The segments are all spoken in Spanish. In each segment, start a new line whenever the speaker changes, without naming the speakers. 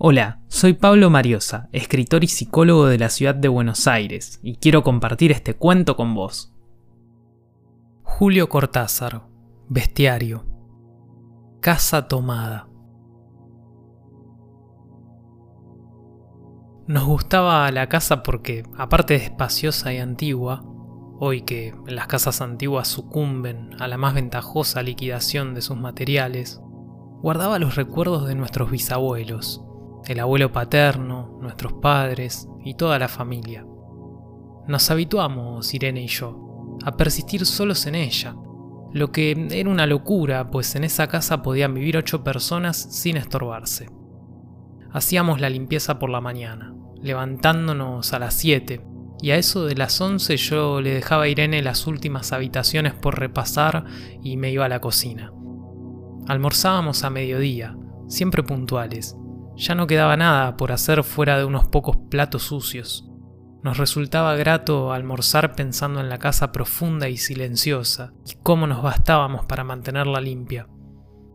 Hola, soy Pablo Mariosa, escritor y psicólogo de la ciudad de Buenos Aires, y quiero compartir este cuento con vos. Julio Cortázar, Bestiario. Casa tomada. Nos gustaba la casa porque, aparte de espaciosa y antigua, hoy que las casas antiguas sucumben a la más ventajosa liquidación de sus materiales, guardaba los recuerdos de nuestros bisabuelos, el abuelo paterno, nuestros padres y toda la familia. Nos habituamos, Irene y yo, a persistir solos en ella, lo que era una locura, pues en esa casa podían vivir ocho personas sin estorbarse. Hacíamos la limpieza por la mañana, levantándonos a las siete, y a eso de las once yo le dejaba a Irene las últimas habitaciones por repasar y me iba a la cocina. Almorzábamos a mediodía, siempre puntuales, ya no quedaba nada por hacer fuera de unos pocos platos sucios. Nos resultaba grato almorzar pensando en la casa profunda y silenciosa, y cómo nos bastábamos para mantenerla limpia.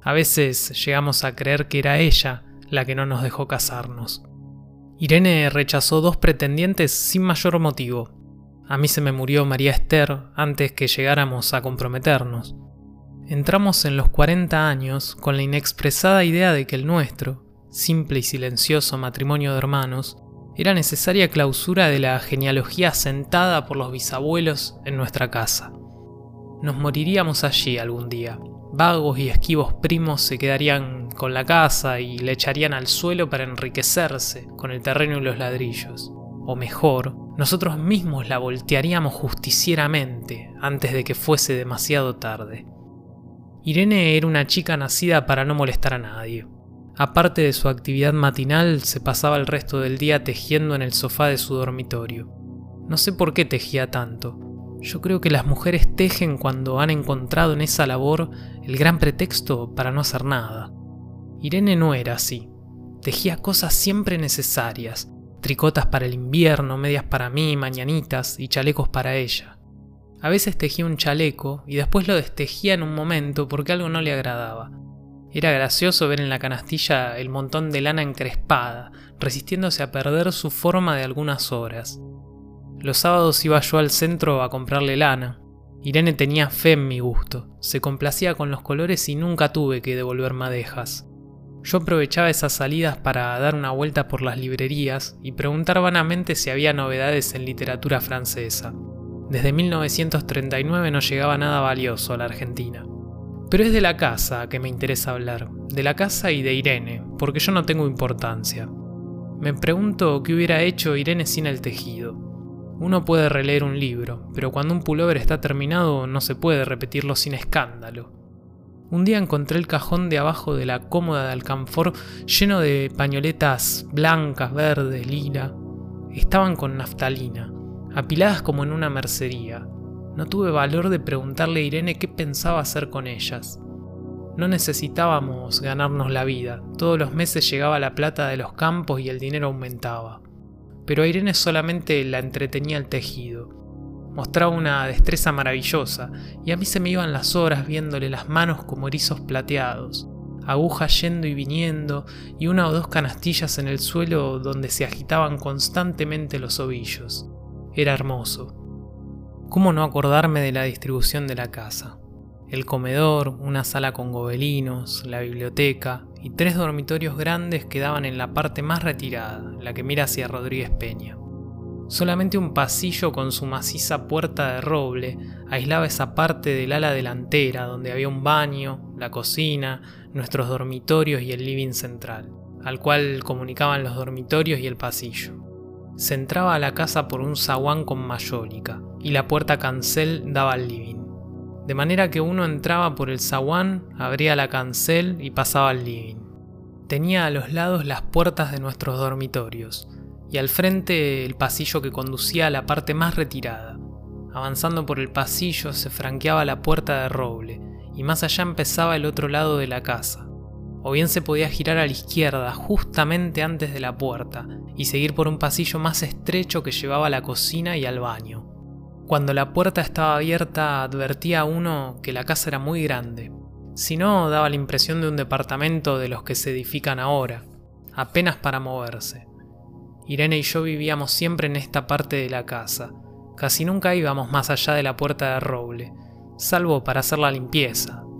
A veces llegamos a creer que era ella la que no nos dejó casarnos. Irene rechazó dos pretendientes sin mayor motivo. A mí se me murió María Esther antes que llegáramos a comprometernos. Entramos en los 40 años con la inexpresada idea de que el nuestro, simple y silencioso matrimonio de hermanos, era necesaria clausura de la genealogía sentada por los bisabuelos en nuestra casa. Nos moriríamos allí algún día. Vagos y esquivos primos se quedarían con la casa y le echarían al suelo para enriquecerse con el terreno y los ladrillos. O mejor, nosotros mismos la voltearíamos justicieramente antes de que fuese demasiado tarde. Irene era una chica nacida para no molestar a nadie. Aparte de su actividad matinal, se pasaba el resto del día tejiendo en el sofá de su dormitorio. No sé por qué tejía tanto. Yo creo que las mujeres tejen cuando han encontrado en esa labor el gran pretexto para no hacer nada. Irene no era así. Tejía cosas siempre necesarias, tricotas para el invierno, medias para mí, mañanitas y chalecos para ella. A veces tejía un chaleco y después lo destejía en un momento porque algo no le agradaba era gracioso ver en la canastilla el montón de lana encrespada, resistiéndose a perder su forma de algunas horas. Los sábados iba yo al centro a comprarle lana. Irene tenía fe en mi gusto, se complacía con los colores y nunca tuve que devolver madejas. Yo aprovechaba esas salidas para dar una vuelta por las librerías y preguntar vanamente si había novedades en literatura francesa. Desde 1939 no llegaba nada valioso a la Argentina. Pero es de la casa que me interesa hablar, de la casa y de Irene, porque yo no tengo importancia. Me pregunto qué hubiera hecho Irene sin el tejido. Uno puede releer un libro, pero cuando un pullover está terminado no se puede repetirlo sin escándalo. Un día encontré el cajón de abajo de la cómoda de alcanfor lleno de pañoletas blancas, verdes, lila. Estaban con naftalina, apiladas como en una mercería. No tuve valor de preguntarle a Irene qué pensaba hacer con ellas. No necesitábamos ganarnos la vida, todos los meses llegaba la plata de los campos y el dinero aumentaba. Pero a Irene solamente la entretenía el tejido. Mostraba una destreza maravillosa, y a mí se me iban las horas viéndole las manos como erizos plateados, agujas yendo y viniendo, y una o dos canastillas en el suelo donde se agitaban constantemente los ovillos. Era hermoso. ¿Cómo no acordarme de la distribución de la casa? El comedor, una sala con gobelinos, la biblioteca y tres dormitorios grandes quedaban en la parte más retirada, la que mira hacia Rodríguez Peña. Solamente un pasillo con su maciza puerta de roble aislaba esa parte del ala delantera donde había un baño, la cocina, nuestros dormitorios y el living central, al cual comunicaban los dormitorios y el pasillo. Se entraba a la casa por un zaguán con mayólica, y la puerta cancel daba al living. De manera que uno entraba por el zaguán, abría la cancel y pasaba al living. Tenía a los lados las puertas de nuestros dormitorios, y al frente el pasillo que conducía a la parte más retirada. Avanzando por el pasillo se franqueaba la puerta de roble, y más allá empezaba el otro lado de la casa. O bien se podía girar a la izquierda justamente antes de la puerta, y seguir por un pasillo más estrecho que llevaba a la cocina y al baño. Cuando la puerta estaba abierta advertía a uno que la casa era muy grande. Si no, daba la impresión de un departamento de los que se edifican ahora. apenas para moverse. Irene y yo vivíamos siempre en esta parte de la casa. Casi nunca íbamos más allá de la puerta de roble, salvo para hacer la limpieza,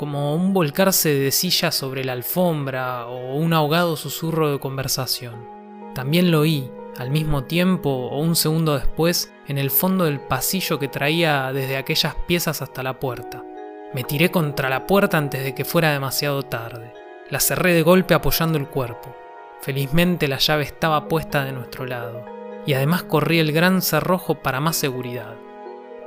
como un volcarse de silla sobre la alfombra o un ahogado susurro de conversación. También lo oí, al mismo tiempo o un segundo después, en el fondo del pasillo que traía desde aquellas piezas hasta la puerta. Me tiré contra la puerta antes de que fuera demasiado tarde. La cerré de golpe apoyando el cuerpo. Felizmente la llave estaba puesta de nuestro lado, y además corrí el gran cerrojo para más seguridad.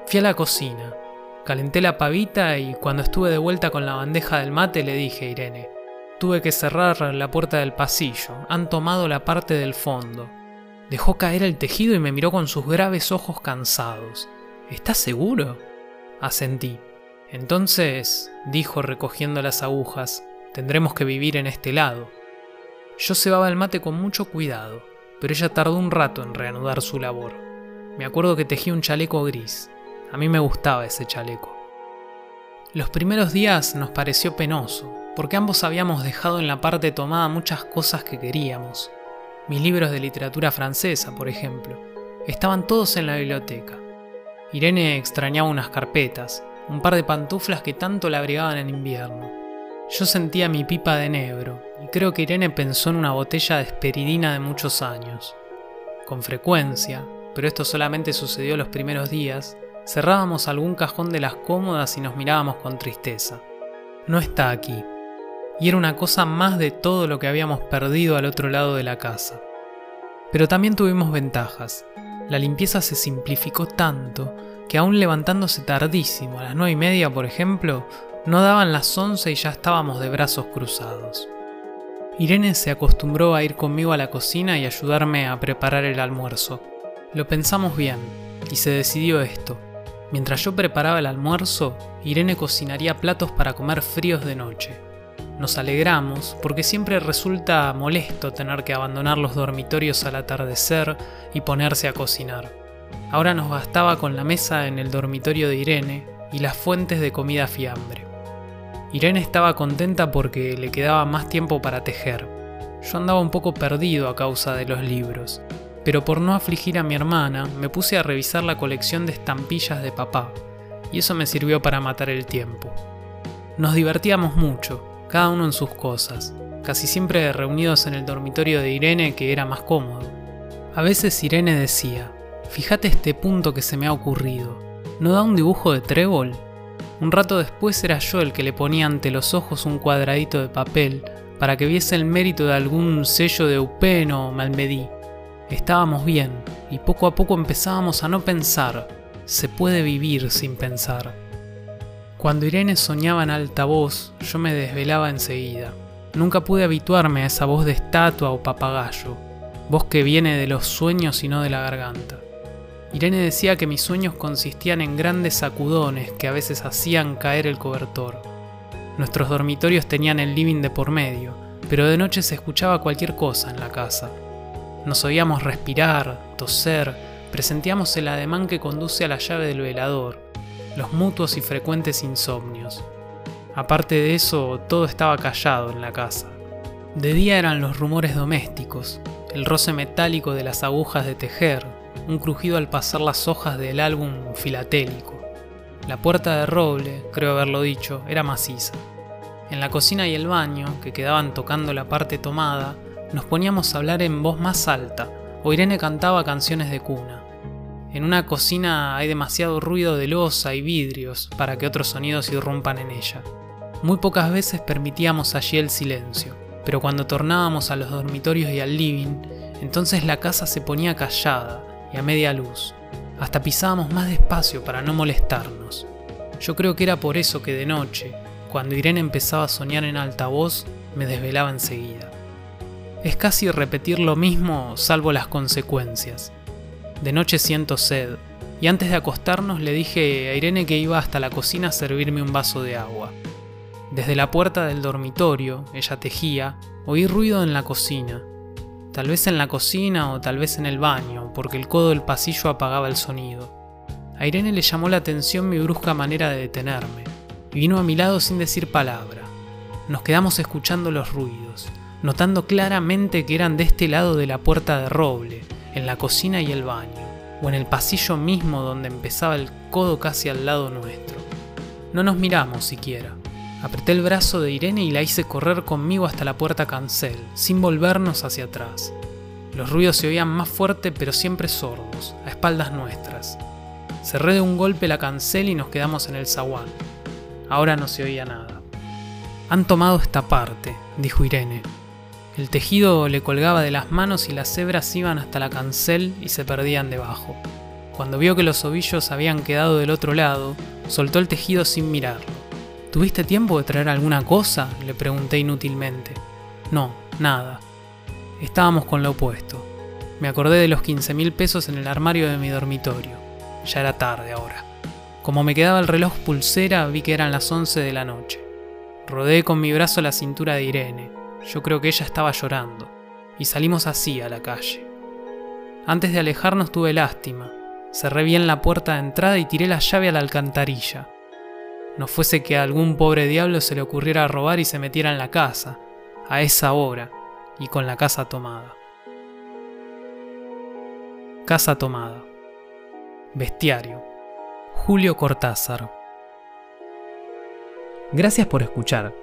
Fui a la cocina, calenté la pavita y cuando estuve de vuelta con la bandeja del mate le dije a Irene, tuve que cerrar la puerta del pasillo, han tomado la parte del fondo. Dejó caer el tejido y me miró con sus graves ojos cansados. ¿Estás seguro? Asentí. Entonces, dijo recogiendo las agujas, tendremos que vivir en este lado. Yo cebaba el mate con mucho cuidado, pero ella tardó un rato en reanudar su labor. Me acuerdo que tejía un chaleco gris. A mí me gustaba ese chaleco. Los primeros días nos pareció penoso, porque ambos habíamos dejado en la parte tomada muchas cosas que queríamos. Mis libros de literatura francesa, por ejemplo, estaban todos en la biblioteca. Irene extrañaba unas carpetas, un par de pantuflas que tanto la abrigaban en invierno. Yo sentía mi pipa de negro, y creo que Irene pensó en una botella de esperidina de muchos años. Con frecuencia, pero esto solamente sucedió los primeros días, cerrábamos algún cajón de las cómodas y nos mirábamos con tristeza. No está aquí. Y era una cosa más de todo lo que habíamos perdido al otro lado de la casa. Pero también tuvimos ventajas. La limpieza se simplificó tanto que aún levantándose tardísimo, a las nueve y media por ejemplo, no daban las once y ya estábamos de brazos cruzados. Irene se acostumbró a ir conmigo a la cocina y ayudarme a preparar el almuerzo. Lo pensamos bien, y se decidió esto. Mientras yo preparaba el almuerzo, Irene cocinaría platos para comer fríos de noche. Nos alegramos porque siempre resulta molesto tener que abandonar los dormitorios al atardecer y ponerse a cocinar. Ahora nos bastaba con la mesa en el dormitorio de Irene y las fuentes de comida fiambre. Irene estaba contenta porque le quedaba más tiempo para tejer. Yo andaba un poco perdido a causa de los libros, pero por no afligir a mi hermana me puse a revisar la colección de estampillas de papá, y eso me sirvió para matar el tiempo. Nos divertíamos mucho, cada uno en sus cosas, casi siempre reunidos en el dormitorio de Irene que era más cómodo. A veces Irene decía, Fíjate este punto que se me ha ocurrido. ¿No da un dibujo de trébol? Un rato después era yo el que le ponía ante los ojos un cuadradito de papel para que viese el mérito de algún sello de Upen o Malmedy. Estábamos bien y poco a poco empezábamos a no pensar. Se puede vivir sin pensar. Cuando Irene soñaba en alta voz, yo me desvelaba enseguida. Nunca pude habituarme a esa voz de estatua o papagayo, voz que viene de los sueños y no de la garganta. Irene decía que mis sueños consistían en grandes sacudones que a veces hacían caer el cobertor. Nuestros dormitorios tenían el living de por medio, pero de noche se escuchaba cualquier cosa en la casa. Nos oíamos respirar, toser, presentíamos el ademán que conduce a la llave del velador, los mutuos y frecuentes insomnios. Aparte de eso, todo estaba callado en la casa. De día eran los rumores domésticos, el roce metálico de las agujas de tejer, un crujido al pasar las hojas del álbum filatélico. La puerta de roble, creo haberlo dicho, era maciza. En la cocina y el baño, que quedaban tocando la parte tomada, nos poníamos a hablar en voz más alta, o Irene cantaba canciones de cuna. En una cocina hay demasiado ruido de losa y vidrios para que otros sonidos irrumpan en ella. Muy pocas veces permitíamos allí el silencio, pero cuando tornábamos a los dormitorios y al living, entonces la casa se ponía callada y a media luz. Hasta pisábamos más despacio para no molestarnos. Yo creo que era por eso que de noche, cuando Irene empezaba a soñar en alta voz, me desvelaba enseguida. Es casi repetir lo mismo salvo las consecuencias. De noche siento sed, y antes de acostarnos le dije a Irene que iba hasta la cocina a servirme un vaso de agua. Desde la puerta del dormitorio, ella tejía, oí ruido en la cocina. Tal vez en la cocina o tal vez en el baño, porque el codo del pasillo apagaba el sonido. A Irene le llamó la atención mi brusca manera de detenerme, y vino a mi lado sin decir palabra. Nos quedamos escuchando los ruidos, notando claramente que eran de este lado de la puerta de roble, en la cocina y el baño, o en el pasillo mismo donde empezaba el codo casi al lado nuestro. No nos miramos siquiera. Apreté el brazo de Irene y la hice correr conmigo hasta la puerta cancel, sin volvernos hacia atrás. Los ruidos se oían más fuerte pero siempre sordos, a espaldas nuestras. Cerré de un golpe la cancel y nos quedamos en el zaguán. Ahora no se oía nada. Han tomado esta parte, dijo Irene. El tejido le colgaba de las manos y las hebras iban hasta la cancel y se perdían debajo. Cuando vio que los ovillos habían quedado del otro lado, soltó el tejido sin mirarlo. ¿Tuviste tiempo de traer alguna cosa? le pregunté inútilmente. No, nada. Estábamos con lo opuesto. Me acordé de los 15 mil pesos en el armario de mi dormitorio. Ya era tarde ahora. Como me quedaba el reloj pulsera, vi que eran las 11 de la noche. Rodé con mi brazo la cintura de Irene. Yo creo que ella estaba llorando. Y salimos así a la calle. Antes de alejarnos tuve lástima. Cerré bien la puerta de entrada y tiré la llave a la alcantarilla. No fuese que a algún pobre diablo se le ocurriera robar y se metiera en la casa, a esa hora, y con la casa tomada. Casa tomada. Bestiario. Julio Cortázar. Gracias por escuchar.